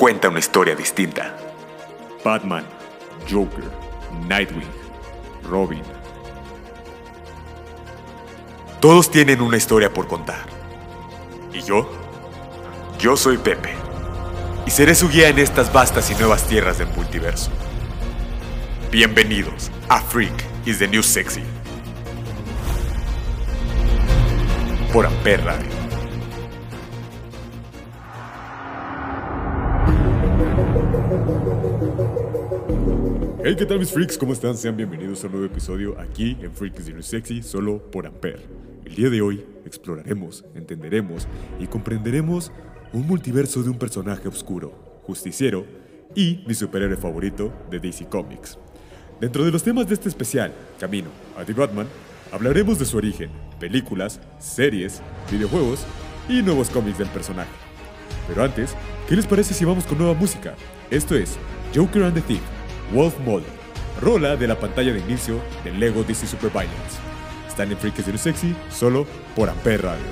cuenta una historia distinta. Batman, Joker, Nightwing, Robin. Todos tienen una historia por contar. ¿Y yo? Yo soy Pepe. Y seré su guía en estas vastas y nuevas tierras del multiverso. Bienvenidos a Freak is the New Sexy. Por Amper Radio. Hey, ¿qué tal mis freaks? ¿Cómo están? Sean bienvenidos a un nuevo episodio aquí en Freaks de Sexy, solo por Ampere. El día de hoy exploraremos, entenderemos y comprenderemos un multiverso de un personaje oscuro, justiciero y mi superhéroe favorito de DC Comics. Dentro de los temas de este especial, Camino a The Batman, hablaremos de su origen, películas, series, videojuegos y nuevos cómics del personaje. Pero antes, ¿qué les parece si vamos con nueva música? Esto es Joker and the Thief Wolf Mother, rola de la pantalla de inicio de Lego DC Super Violence. Están en Freaks de Sexy solo por Ampere Radio.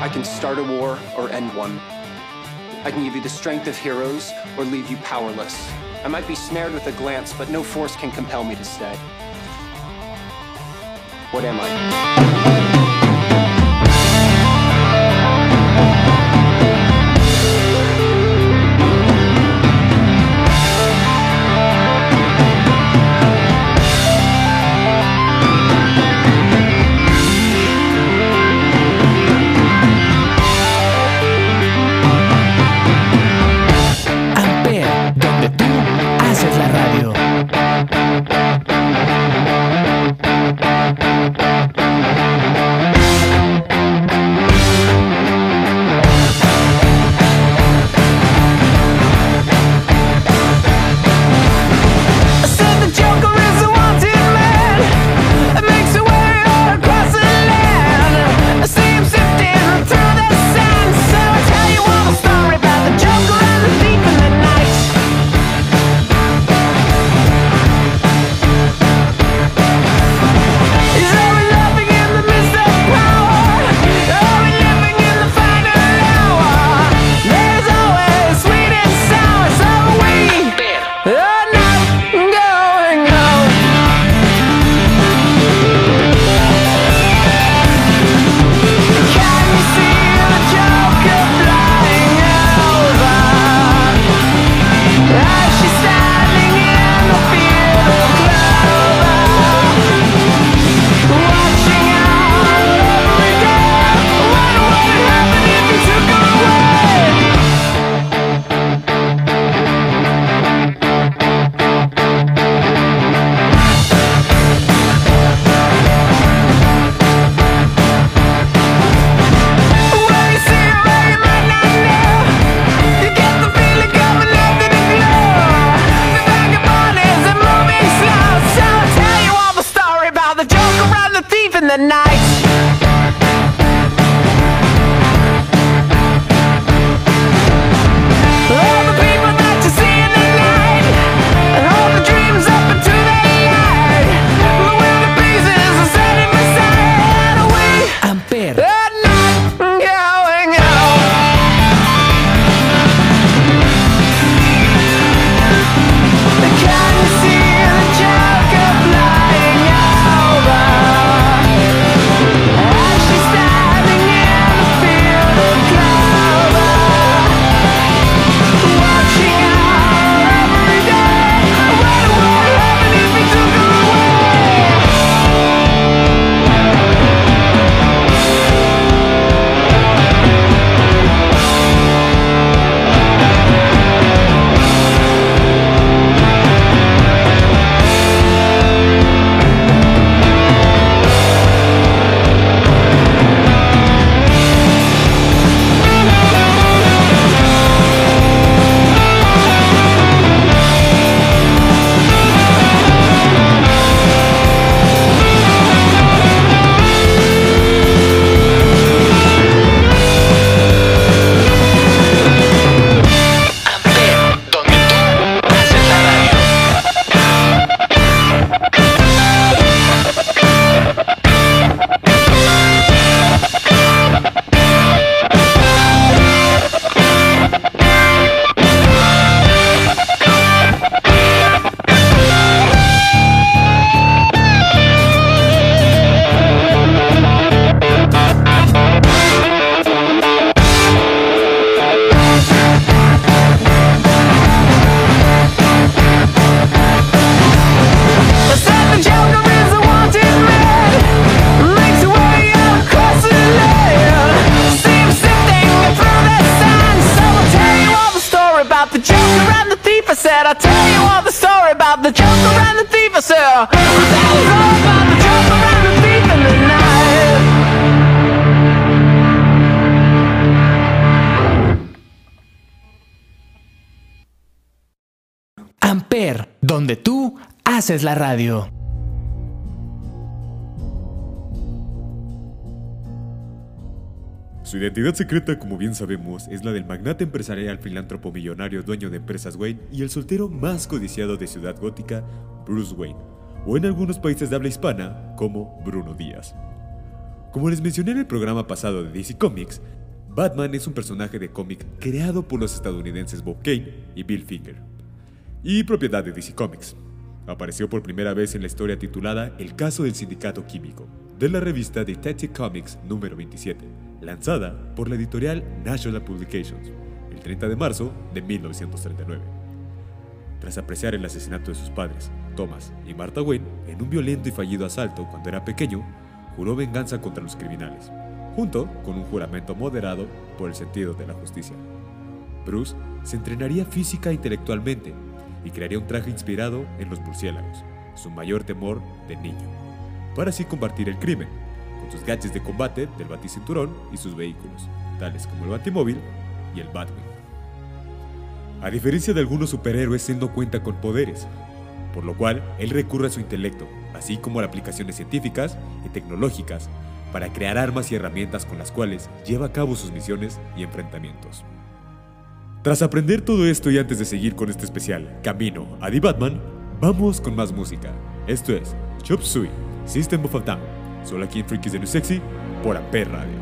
I can start a war or end one. I can give you the strength of heroes or leave you powerless. I might be snared with a glance, but no force can compel me to stay. What am I? I the story about the joker and the thief, I say, I'll tell you all about the joker and the thief the night. Amper, donde tú haces la radio. Su identidad secreta, como bien sabemos, es la del magnate empresarial filántropo millonario dueño de empresas Wayne y el soltero más codiciado de Ciudad Gótica, Bruce Wayne, o en algunos países de habla hispana, como Bruno Díaz. Como les mencioné en el programa pasado de DC Comics, Batman es un personaje de cómic creado por los estadounidenses Bob Kane y Bill Finger, y propiedad de DC Comics. Apareció por primera vez en la historia titulada El caso del sindicato químico, de la revista Detective Comics número 27, lanzada por la editorial National Publications, el 30 de marzo de 1939. Tras apreciar el asesinato de sus padres, Thomas y Martha Wayne, en un violento y fallido asalto cuando era pequeño, juró venganza contra los criminales, junto con un juramento moderado por el sentido de la justicia. Bruce se entrenaría física e intelectualmente y crearía un traje inspirado en los murciélagos, su mayor temor de niño, para así combatir el crimen, sus gadgets de combate del baticinturón y sus vehículos, tales como el batimóvil y el Batwing. A diferencia de algunos superhéroes, él no cuenta con poderes, por lo cual él recurre a su intelecto, así como a aplicaciones científicas y tecnológicas, para crear armas y herramientas con las cuales lleva a cabo sus misiones y enfrentamientos. Tras aprender todo esto y antes de seguir con este especial Camino a The Batman, vamos con más música. Esto es Chop Suey, System of a solo aquí en Freakies de New Sexy por Amper Radio.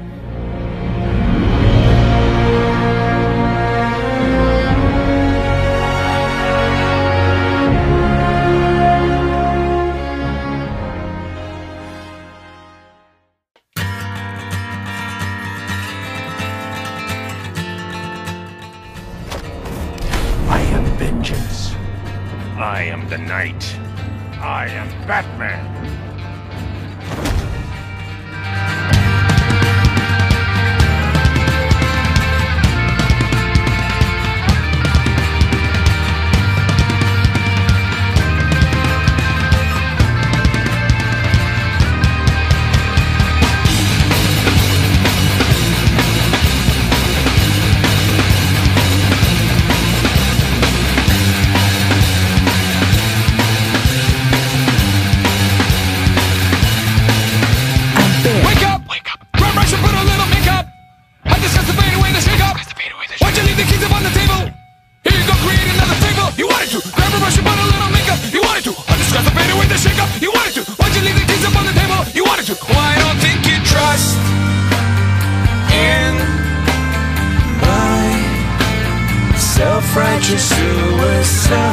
I am vengeance. I am the night. I am Batman. Suicide.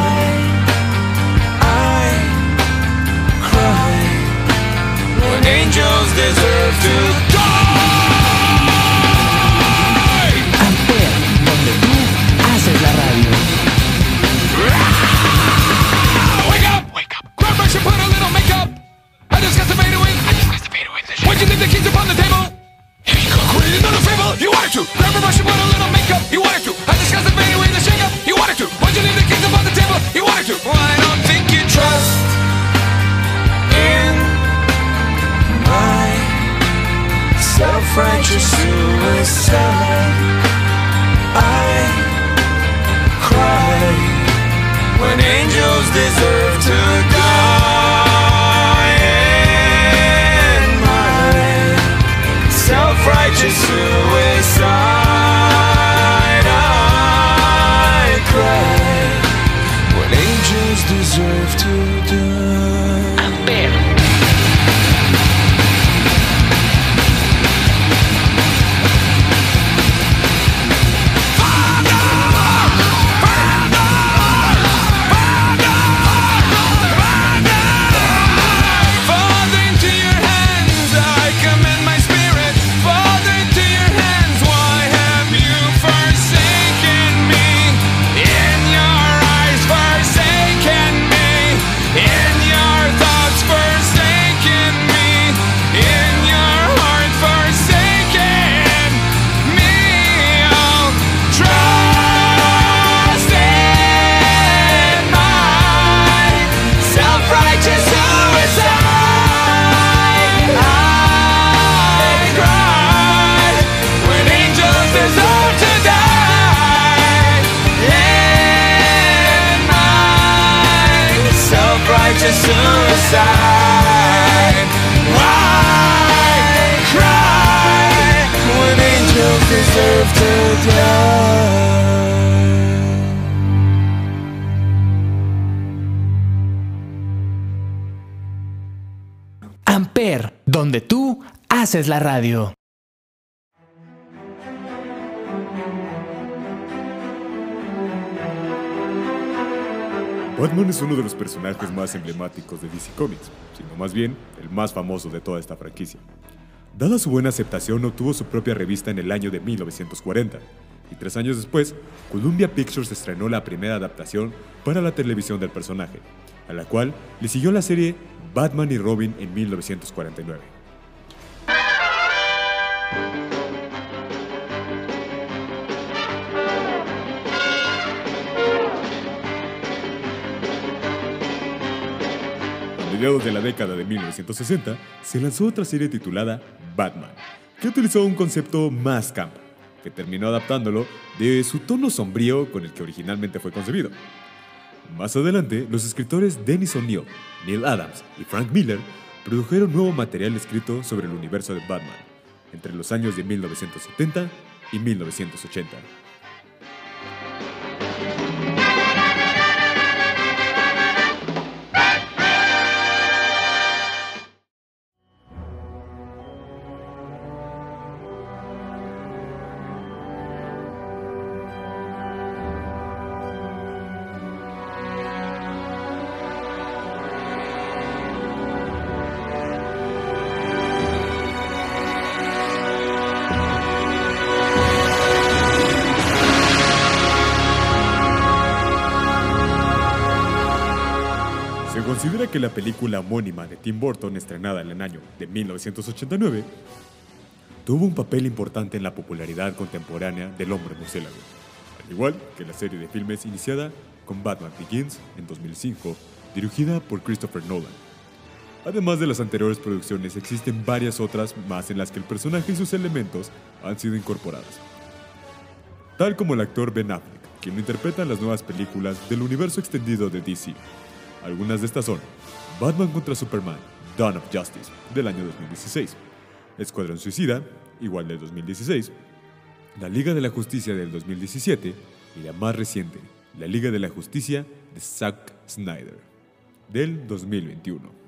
La radio. Batman es uno de los personajes más emblemáticos de DC Comics, sino más bien el más famoso de toda esta franquicia. Dada su buena aceptación, obtuvo su propia revista en el año de 1940, y tres años después, Columbia Pictures estrenó la primera adaptación para la televisión del personaje, a la cual le siguió la serie Batman y Robin en 1949. Mediados de la década de 1960, se lanzó otra serie titulada Batman, que utilizó un concepto más campo, que terminó adaptándolo de su tono sombrío con el que originalmente fue concebido. Más adelante, los escritores Dennis O'Neill, Neil Adams y Frank Miller produjeron nuevo material escrito sobre el universo de Batman, entre los años de 1970 y 1980. Película homónima de Tim Burton, estrenada en el año de 1989, tuvo un papel importante en la popularidad contemporánea del hombre murciélago, al igual que la serie de filmes iniciada con Batman Begins en 2005, dirigida por Christopher Nolan. Además de las anteriores producciones, existen varias otras más en las que el personaje y sus elementos han sido incorporados, tal como el actor Ben Affleck, quien interpreta en las nuevas películas del universo extendido de DC. Algunas de estas son Batman contra Superman, Dawn of Justice, del año 2016, Escuadrón Suicida, igual del 2016, La Liga de la Justicia del 2017 y la más reciente, La Liga de la Justicia de Zack Snyder, del 2021.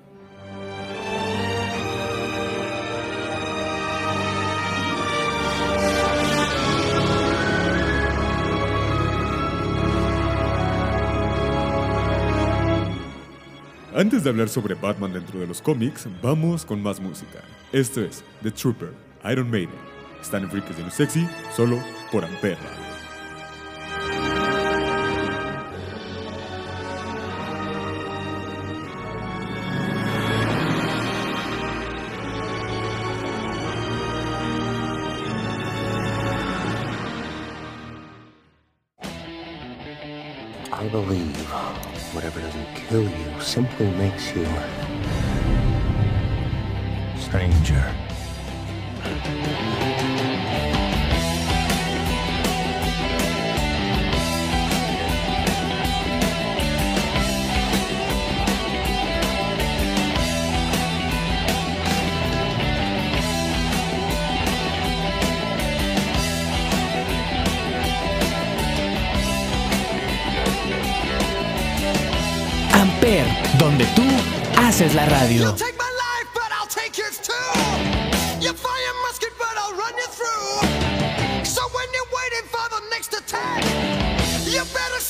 Antes de hablar sobre Batman dentro de los cómics, vamos con más música. Esto es The Trooper, Iron Maiden. Están en Freaks de lo Sexy, solo por Amperra. Simply makes you stranger. Run you through. So when you're waiting for the next attack, you better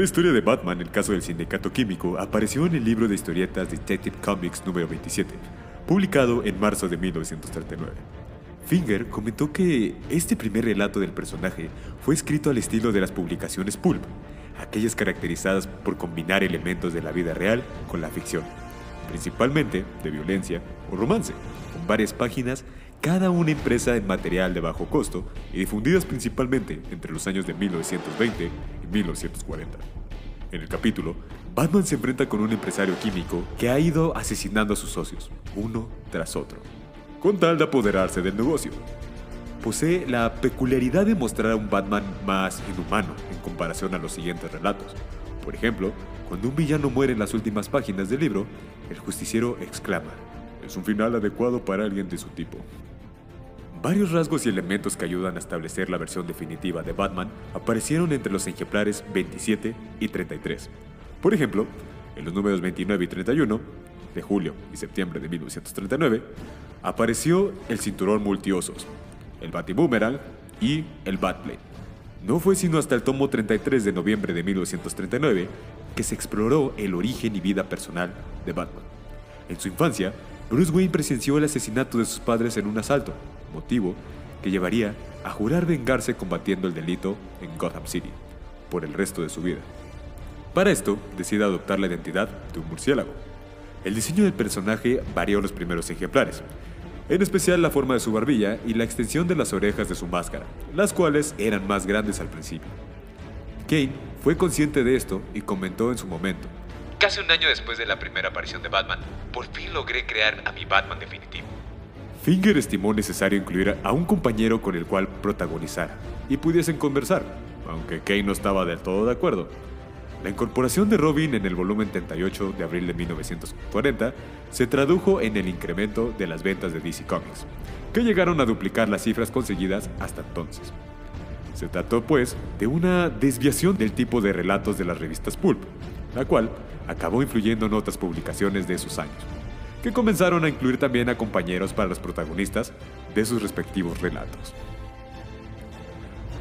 primera historia de Batman, el caso del sindicato químico, apareció en el libro de historietas Detective Comics número 27, publicado en marzo de 1939. Finger comentó que este primer relato del personaje fue escrito al estilo de las publicaciones pulp, aquellas caracterizadas por combinar elementos de la vida real con la ficción, principalmente de violencia o romance, con varias páginas, cada una impresa en material de bajo costo y difundidas principalmente entre los años de 1920 y 1940. En el capítulo, Batman se enfrenta con un empresario químico que ha ido asesinando a sus socios, uno tras otro, con tal de apoderarse del negocio. Posee la peculiaridad de mostrar a un Batman más inhumano en comparación a los siguientes relatos. Por ejemplo, cuando un villano muere en las últimas páginas del libro, el justiciero exclama, es un final adecuado para alguien de su tipo. Varios rasgos y elementos que ayudan a establecer la versión definitiva de Batman aparecieron entre los ejemplares 27 y 33. Por ejemplo, en los números 29 y 31, de julio y septiembre de 1939, apareció el cinturón multiusos, el Batiboomerang y el Batblade. No fue sino hasta el tomo 33 de noviembre de 1939 que se exploró el origen y vida personal de Batman. En su infancia, Bruce Wayne presenció el asesinato de sus padres en un asalto, motivo que llevaría a jurar vengarse combatiendo el delito en Gotham City por el resto de su vida. Para esto, decide adoptar la identidad de un murciélago. El diseño del personaje varió en los primeros ejemplares, en especial la forma de su barbilla y la extensión de las orejas de su máscara, las cuales eran más grandes al principio. Kane fue consciente de esto y comentó en su momento, Casi un año después de la primera aparición de Batman, por fin logré crear a mi Batman definitivo. Finger estimó necesario incluir a un compañero con el cual protagonizara y pudiesen conversar, aunque Kane no estaba del todo de acuerdo. La incorporación de Robin en el volumen 38 de abril de 1940 se tradujo en el incremento de las ventas de DC Comics, que llegaron a duplicar las cifras conseguidas hasta entonces. Se trató, pues, de una desviación del tipo de relatos de las revistas Pulp, la cual acabó influyendo en otras publicaciones de esos años, que comenzaron a incluir también a compañeros para los protagonistas de sus respectivos relatos.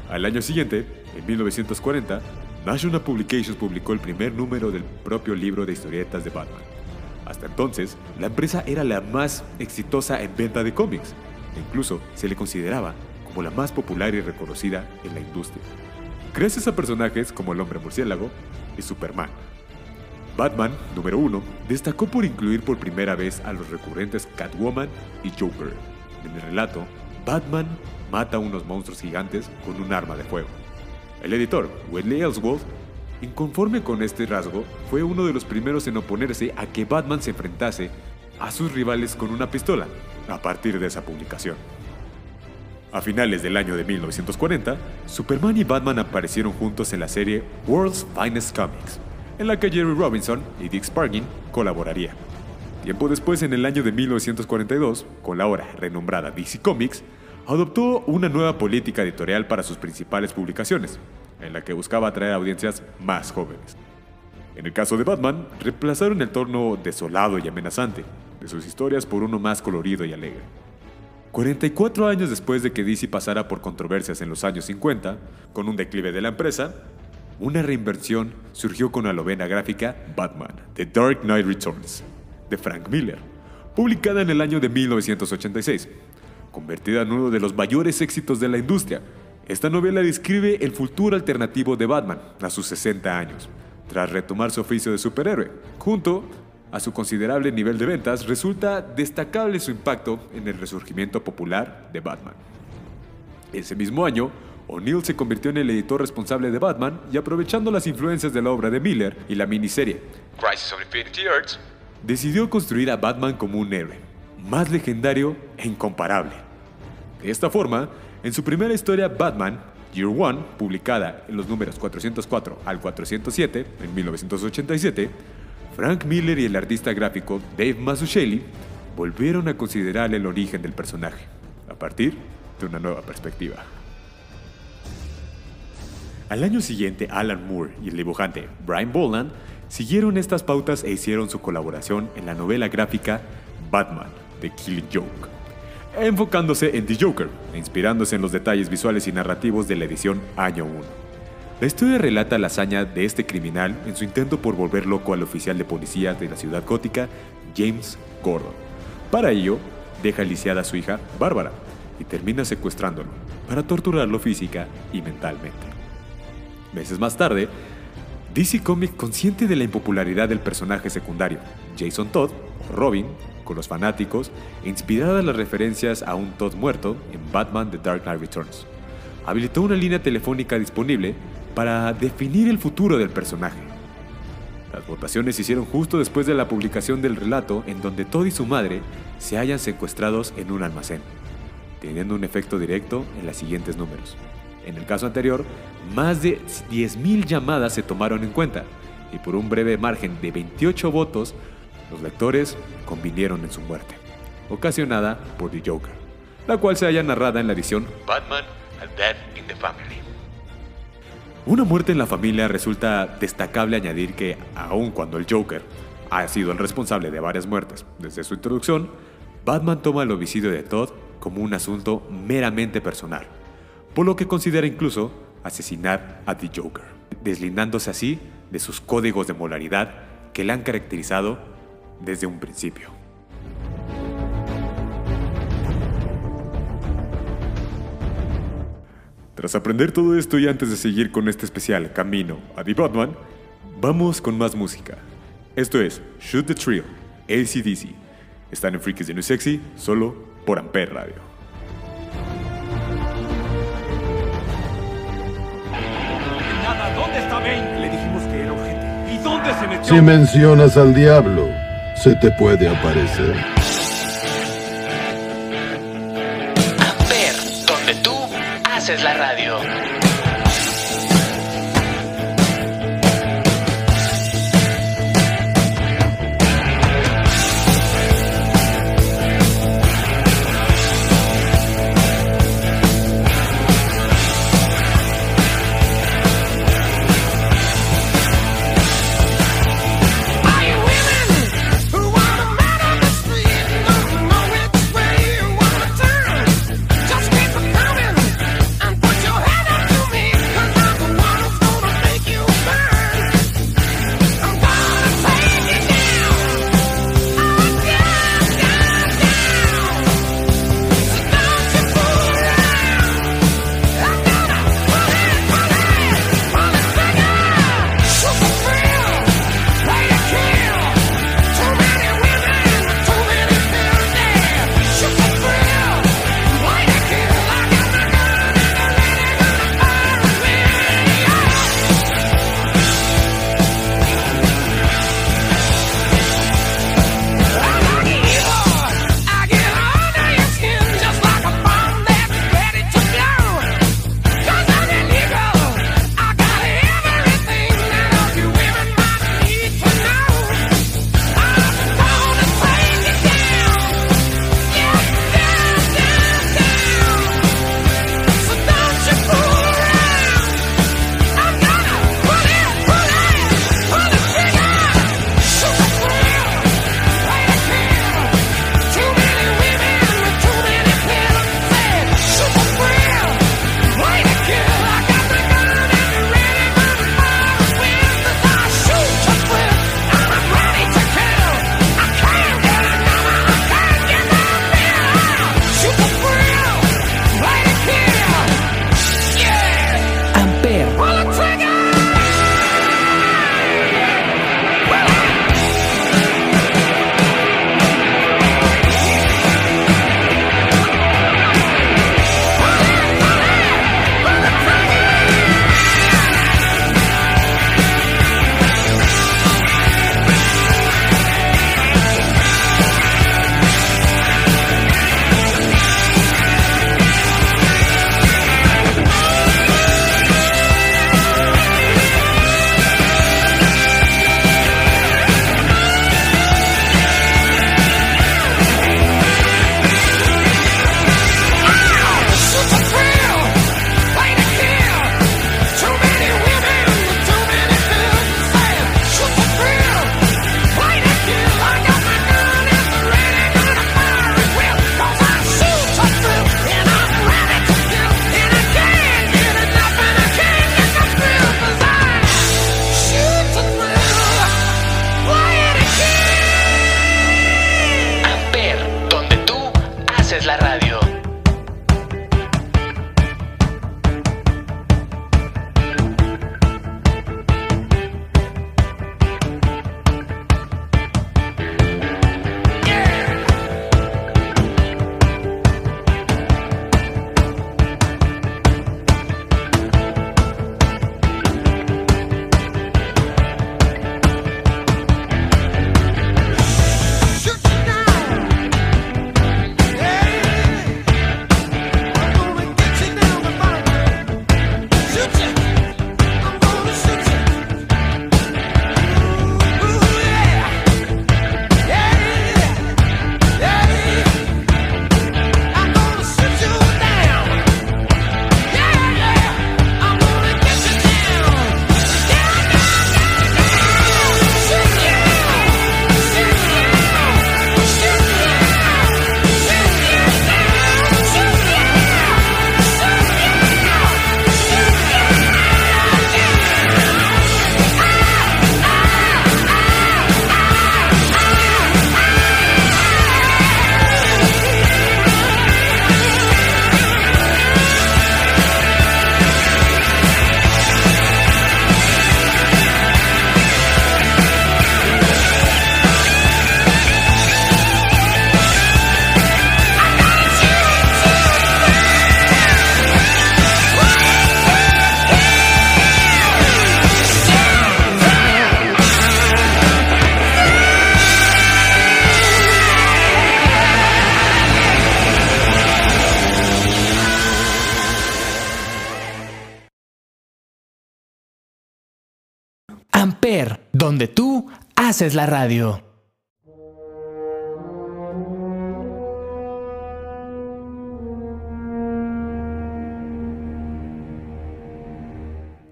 Al año siguiente, en 1940, National Publications publicó el primer número del propio libro de historietas de Batman. Hasta entonces, la empresa era la más exitosa en venta de cómics, e incluso se le consideraba como la más popular y reconocida en la industria. Gracias a personajes como el hombre murciélago y Superman. Batman, número 1, destacó por incluir por primera vez a los recurrentes Catwoman y Joker. En el relato, Batman mata a unos monstruos gigantes con un arma de fuego. El editor, Wesley Ellsworth, inconforme con este rasgo, fue uno de los primeros en oponerse a que Batman se enfrentase a sus rivales con una pistola, a partir de esa publicación. A finales del año de 1940, Superman y Batman aparecieron juntos en la serie World's Finest Comics, en la que Jerry Robinson y Dick Spargin colaborarían. Tiempo después, en el año de 1942, con la ahora renombrada DC Comics, adoptó una nueva política editorial para sus principales publicaciones, en la que buscaba atraer audiencias más jóvenes. En el caso de Batman, reemplazaron el tono desolado y amenazante de sus historias por uno más colorido y alegre. 44 años después de que DC pasara por controversias en los años 50, con un declive de la empresa, una reinversión surgió con la novela gráfica Batman, The Dark Knight Returns, de Frank Miller, publicada en el año de 1986. Convertida en uno de los mayores éxitos de la industria, esta novela describe el futuro alternativo de Batman a sus 60 años, tras retomar su oficio de superhéroe, junto a su considerable nivel de ventas, resulta destacable su impacto en el resurgimiento popular de Batman. Ese mismo año, O'Neill se convirtió en el editor responsable de Batman y aprovechando las influencias de la obra de Miller y la miniserie Crisis of Infinity Earths, decidió construir a Batman como un héroe, más legendario e incomparable. De esta forma, en su primera historia Batman, Year One, publicada en los números 404 al 407 en 1987, Frank Miller y el artista gráfico Dave Mazzucchelli volvieron a considerar el origen del personaje, a partir de una nueva perspectiva. Al año siguiente, Alan Moore y el dibujante Brian Boland siguieron estas pautas e hicieron su colaboración en la novela gráfica Batman, The Killing Joke, enfocándose en The Joker e inspirándose en los detalles visuales y narrativos de la edición Año 1. La historia relata la hazaña de este criminal en su intento por volver loco al oficial de policía de la ciudad gótica, James Gordon. Para ello, deja lisiada a su hija, Bárbara, y termina secuestrándolo para torturarlo física y mentalmente. Meses más tarde, DC Comics, consciente de la impopularidad del personaje secundario, Jason Todd, o Robin, con los fanáticos, e inspirada en las referencias a un Todd muerto en Batman The Dark Knight Returns, habilitó una línea telefónica disponible para definir el futuro del personaje. Las votaciones se hicieron justo después de la publicación del relato en donde Todd y su madre se hallan secuestrados en un almacén, teniendo un efecto directo en los siguientes números. En el caso anterior, más de 10.000 llamadas se tomaron en cuenta y por un breve margen de 28 votos, los lectores convinieron en su muerte, ocasionada por The Joker, la cual se halla narrada en la edición Batman, A Death in the Family. Una muerte en la familia resulta destacable añadir que, aun cuando el Joker ha sido el responsable de varias muertes desde su introducción, Batman toma el homicidio de Todd como un asunto meramente personal, por lo que considera incluso asesinar a The Joker, deslindándose así de sus códigos de moralidad que le han caracterizado desde un principio. Tras aprender todo esto y antes de seguir con este especial Camino a The Batman, vamos con más música. Esto es Shoot the Thrill, ACDC. Están en Freakies de New Sexy, solo por Ampere Radio. Si mencionas al diablo, se te puede aparecer. Amper, donde tú haces la radio. Donde tú haces la radio.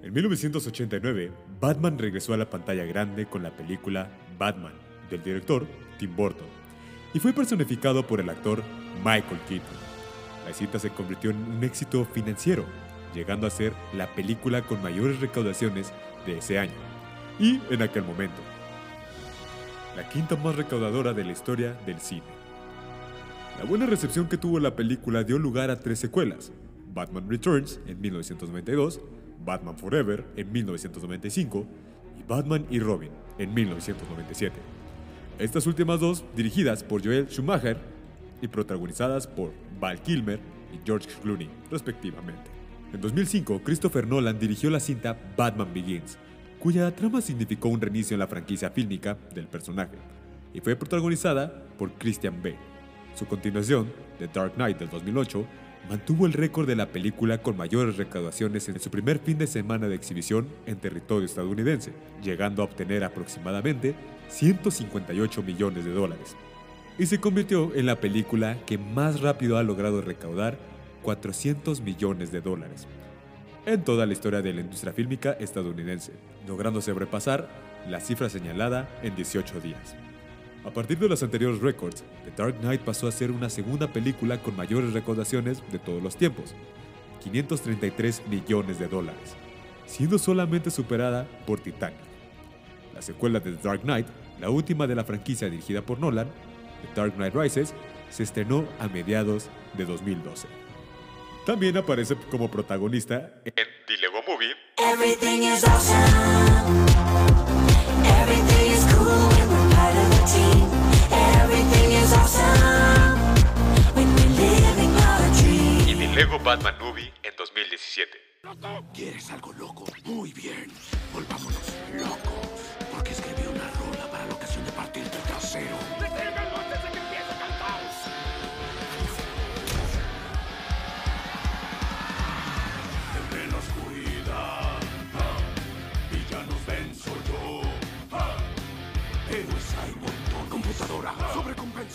En 1989, Batman regresó a la pantalla grande con la película Batman, del director Tim Burton, y fue personificado por el actor Michael Keaton. La cinta se convirtió en un éxito financiero, llegando a ser la película con mayores recaudaciones de ese año, y en aquel momento. La quinta más recaudadora de la historia del cine. La buena recepción que tuvo la película dio lugar a tres secuelas, Batman Returns en 1992, Batman Forever en 1995 y Batman y Robin en 1997. Estas últimas dos dirigidas por Joel Schumacher y protagonizadas por Val Kilmer y George Clooney, respectivamente. En 2005, Christopher Nolan dirigió la cinta Batman Begins, cuya trama significó un reinicio en la franquicia fílmica del personaje, y fue protagonizada por Christian Bale. Su continuación, The Dark Knight del 2008, mantuvo el récord de la película con mayores recaudaciones en su primer fin de semana de exhibición en territorio estadounidense, llegando a obtener aproximadamente 158 millones de dólares. Y se convirtió en la película que más rápido ha logrado recaudar 400 millones de dólares en toda la historia de la industria fílmica estadounidense, logrando sobrepasar la cifra señalada en 18 días. A partir de los anteriores récords, The Dark Knight pasó a ser una segunda película con mayores recaudaciones de todos los tiempos, 533 millones de dólares, siendo solamente superada por Titanic. La secuela de The Dark Knight, la última de la franquicia dirigida por Nolan, The Dark Knight Rises, se estrenó a mediados de 2012. También aparece como protagonista en The Lego Movie Everything is awesome. Everything is cool when we're part of a team. Everything is awesome when we're living our dream. y The Lego Batman Movie en 2017. ¿Quieres algo loco? Muy bien. Volvámonos locos.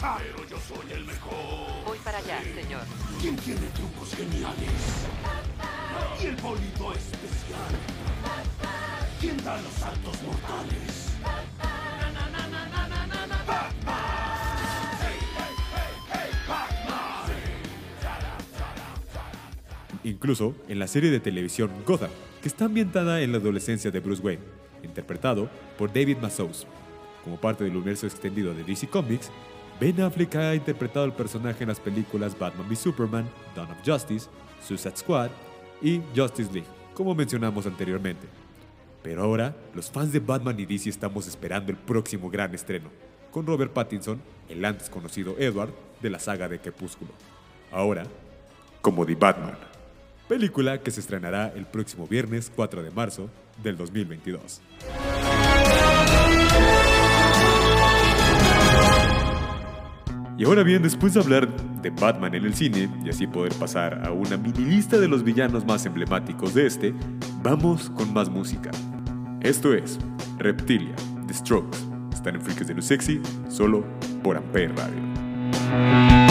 Sobrecompensar. Pero yo soy el mejor. Voy para allá, señor. ¿Quién tiene trucos geniales? Y el bolito especial. ¿Quién da los saltos mortales? incluso en la serie de televisión Gotham, que está ambientada en la adolescencia de Bruce Wayne, interpretado por David Mazouz. Como parte del universo extendido de DC Comics, Ben Affleck ha interpretado el personaje en las películas Batman v Superman, Dawn of Justice, Suicide Squad y Justice League, como mencionamos anteriormente. Pero ahora, los fans de Batman y DC estamos esperando el próximo gran estreno, con Robert Pattinson, el antes conocido Edward, de la saga de Crepúsculo. Ahora, como Batman película que se estrenará el próximo viernes 4 de marzo del 2022. Y ahora bien, después de hablar de Batman en el cine y así poder pasar a una mini lista de los villanos más emblemáticos de este, vamos con más música. Esto es Reptilia, The Strokes. Están en Freaks de Lo Sexy, solo por Ampere Radio.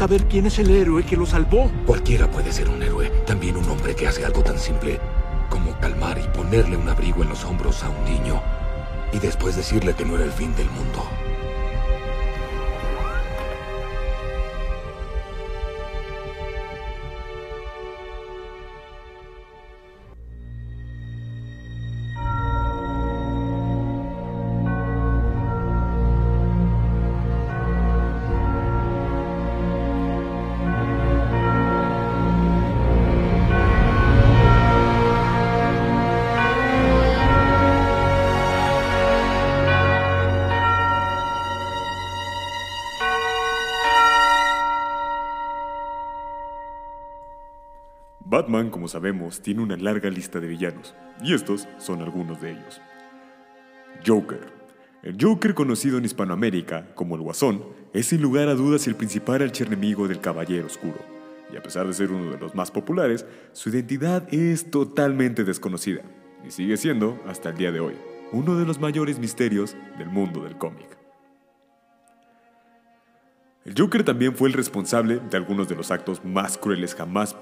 Saber quién es el héroe que lo salvó. Cualquiera puede ser un héroe, también un hombre que hace algo tan simple como calmar y ponerle un abrigo en los hombros a un niño y después decirle que no era el fin del mundo. Batman, como sabemos, tiene una larga lista de villanos, y estos son algunos de ellos. Joker. El Joker, conocido en Hispanoamérica como el Guasón, es sin lugar a dudas el principal archienemigo del Caballero Oscuro, y a pesar de ser uno de los más populares, su identidad es totalmente desconocida, y sigue siendo, hasta el día de hoy, uno de los mayores misterios del mundo del cómic. El Joker también fue el responsable de algunos de los actos más crueles jamás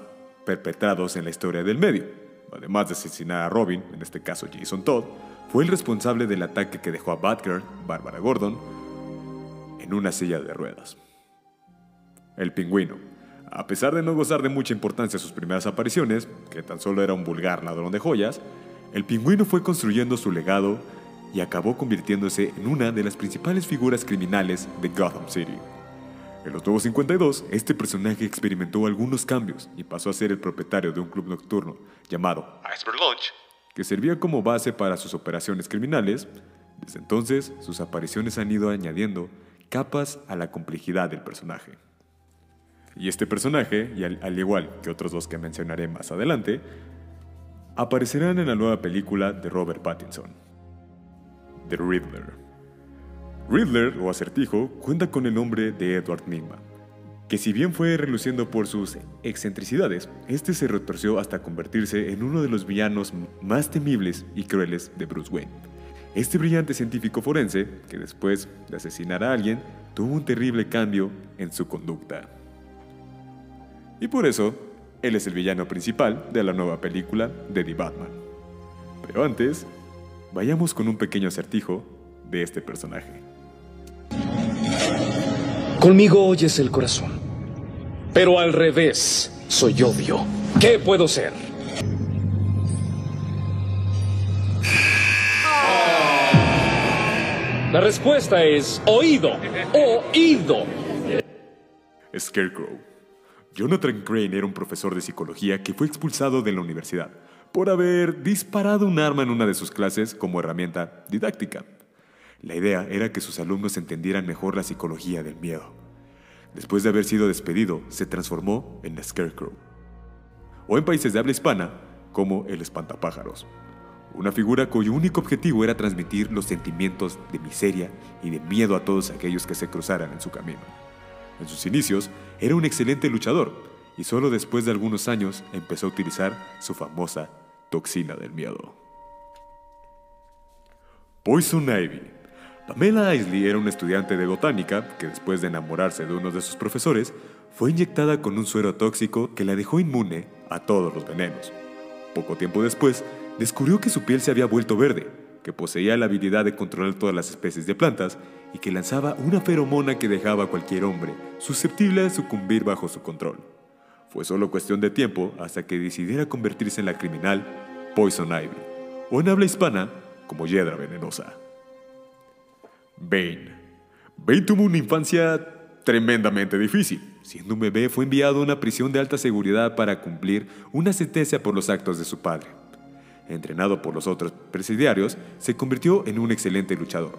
perpetrados en la historia del medio. Además de asesinar a Robin, en este caso Jason Todd, fue el responsable del ataque que dejó a Batgirl, Barbara Gordon, en una silla de ruedas. El pingüino. A pesar de no gozar de mucha importancia sus primeras apariciones, que tan solo era un vulgar ladrón de joyas, el pingüino fue construyendo su legado y acabó convirtiéndose en una de las principales figuras criminales de Gotham City. En los Nuevos 52, este personaje experimentó algunos cambios y pasó a ser el propietario de un club nocturno llamado Iceberg Launch, que servía como base para sus operaciones criminales. Desde entonces, sus apariciones han ido añadiendo capas a la complejidad del personaje. Y este personaje, y al, al igual que otros dos que mencionaré más adelante, aparecerán en la nueva película de Robert Pattinson, The Riddler. Riddler, o acertijo, cuenta con el nombre de Edward Nigma, que si bien fue reluciendo por sus excentricidades, este se retorció hasta convertirse en uno de los villanos más temibles y crueles de Bruce Wayne. Este brillante científico forense, que después de asesinar a alguien, tuvo un terrible cambio en su conducta. Y por eso, él es el villano principal de la nueva película de The Batman. Pero antes, vayamos con un pequeño acertijo de este personaje. Conmigo oyes el corazón, pero al revés soy odio. ¿Qué puedo ser? La respuesta es oído, oído. Scarecrow. Jonathan Crane era un profesor de psicología que fue expulsado de la universidad por haber disparado un arma en una de sus clases como herramienta didáctica. La idea era que sus alumnos entendieran mejor la psicología del miedo. Después de haber sido despedido, se transformó en Scarecrow. O en países de habla hispana, como el espantapájaros. Una figura cuyo único objetivo era transmitir los sentimientos de miseria y de miedo a todos aquellos que se cruzaran en su camino. En sus inicios, era un excelente luchador y solo después de algunos años empezó a utilizar su famosa toxina del miedo. Poison Ivy. Pamela Isley era una estudiante de botánica que después de enamorarse de uno de sus profesores, fue inyectada con un suero tóxico que la dejó inmune a todos los venenos. Poco tiempo después, descubrió que su piel se había vuelto verde, que poseía la habilidad de controlar todas las especies de plantas y que lanzaba una feromona que dejaba a cualquier hombre susceptible de sucumbir bajo su control. Fue solo cuestión de tiempo hasta que decidiera convertirse en la criminal Poison Ivy, o en habla hispana como Hiedra Venenosa. Bane. Bane tuvo una infancia tremendamente difícil. Siendo un bebé fue enviado a una prisión de alta seguridad para cumplir una sentencia por los actos de su padre. Entrenado por los otros presidiarios, se convirtió en un excelente luchador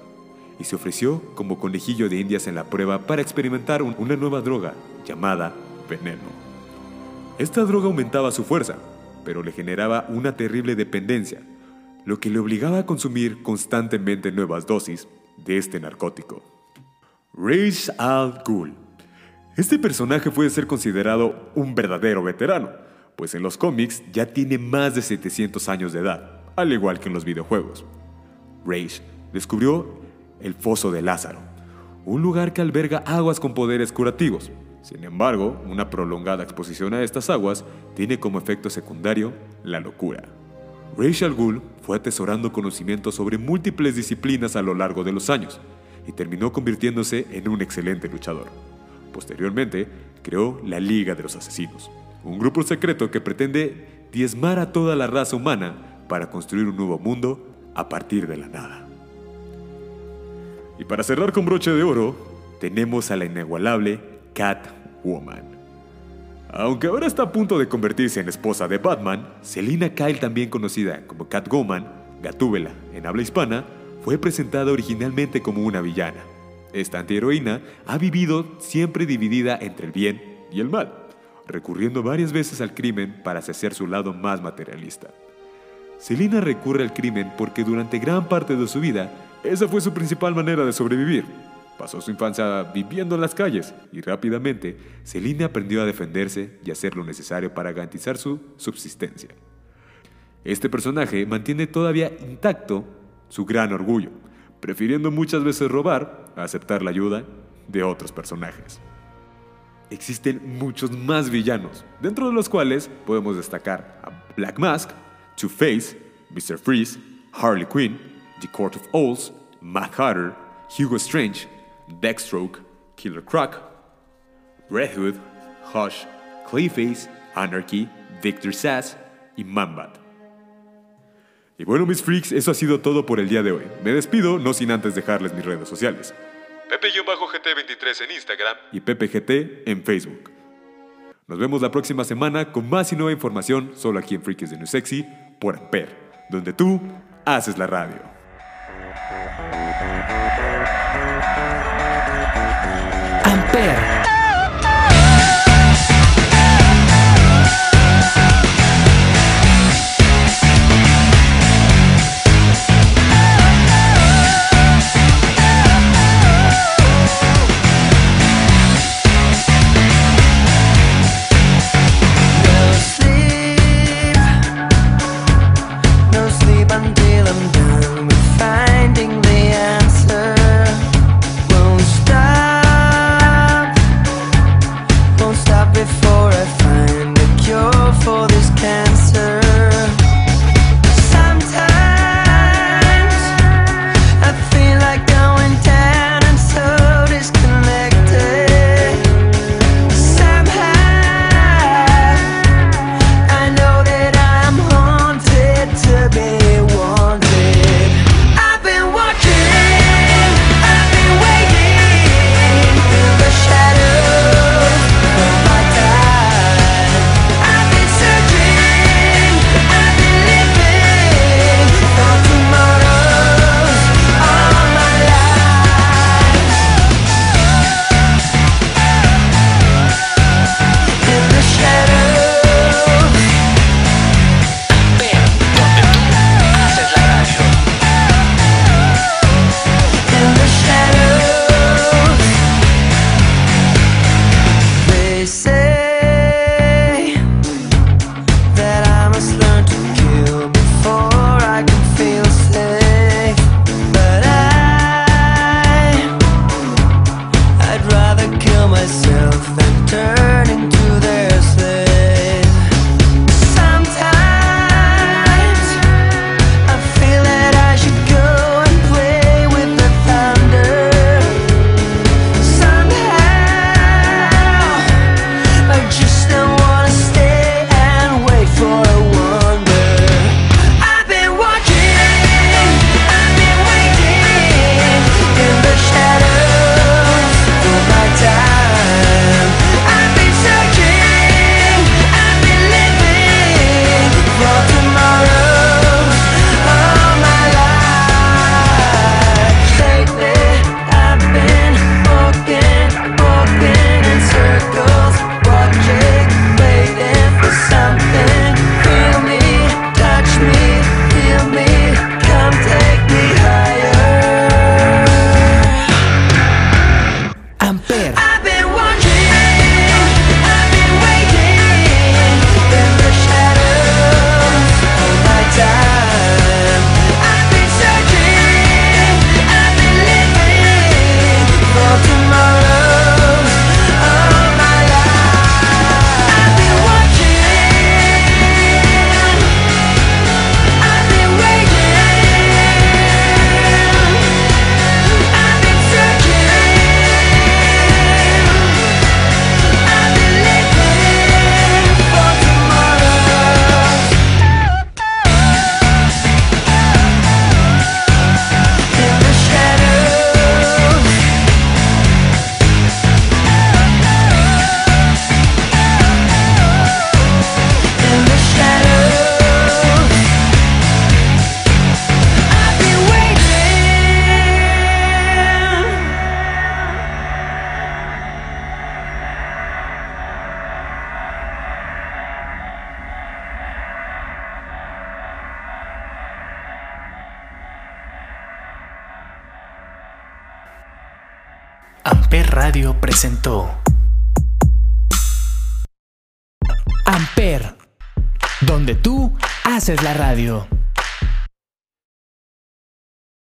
y se ofreció como conejillo de indias en la prueba para experimentar un- una nueva droga llamada veneno. Esta droga aumentaba su fuerza, pero le generaba una terrible dependencia, lo que le obligaba a consumir constantemente nuevas dosis de este narcótico. Raish al Ghul. Este personaje puede ser considerado un verdadero veterano, pues en los cómics ya tiene más de 700 años de edad, al igual que en los videojuegos. Raish descubrió el Foso de Lázaro, un lugar que alberga aguas con poderes curativos. Sin embargo, una prolongada exposición a estas aguas tiene como efecto secundario la locura. Raish al Ghul fue atesorando conocimientos sobre múltiples disciplinas a lo largo de los años y terminó convirtiéndose en un excelente luchador. Posteriormente, creó la Liga de los Asesinos, un grupo secreto que pretende diezmar a toda la raza humana para construir un nuevo mundo a partir de la nada. Y para cerrar con broche de oro, tenemos a la inigualable Catwoman. Aunque ahora está a punto de convertirse en esposa de Batman, Selina Kyle, también conocida como Catwoman, Gatúbela en habla hispana, fue presentada originalmente como una villana. Esta antiheroína ha vivido siempre dividida entre el bien y el mal, recurriendo varias veces al crimen para saciar su lado más materialista. Selina recurre al crimen porque durante gran parte de su vida esa fue su principal manera de sobrevivir. Pasó su infancia viviendo en las calles y rápidamente Selina aprendió a defenderse y hacer lo necesario para garantizar su subsistencia. Este personaje mantiene todavía intacto su gran orgullo, prefiriendo muchas veces robar a aceptar la ayuda de otros personajes. Existen muchos más villanos, dentro de los cuales podemos destacar a Black Mask, Two-Face, Mr. Freeze, Harley Quinn, The Court of Owls, Mad Hatter, Hugo Strange, Deathstroke, Killer Croc, Red Hood, Hush, Clayface, Anarchy, Victor Sass y Mambat. Y bueno, mis freaks, eso ha sido todo por el día de hoy. Me despido, no sin antes dejarles mis redes sociales. Pepe-GT23 en Instagram. y PPGT en Facebook. Nos vemos la próxima semana con más y nueva información solo aquí en Freaks de New Sexy por Amper, donde tú haces la radio. Amper. Haces la radio.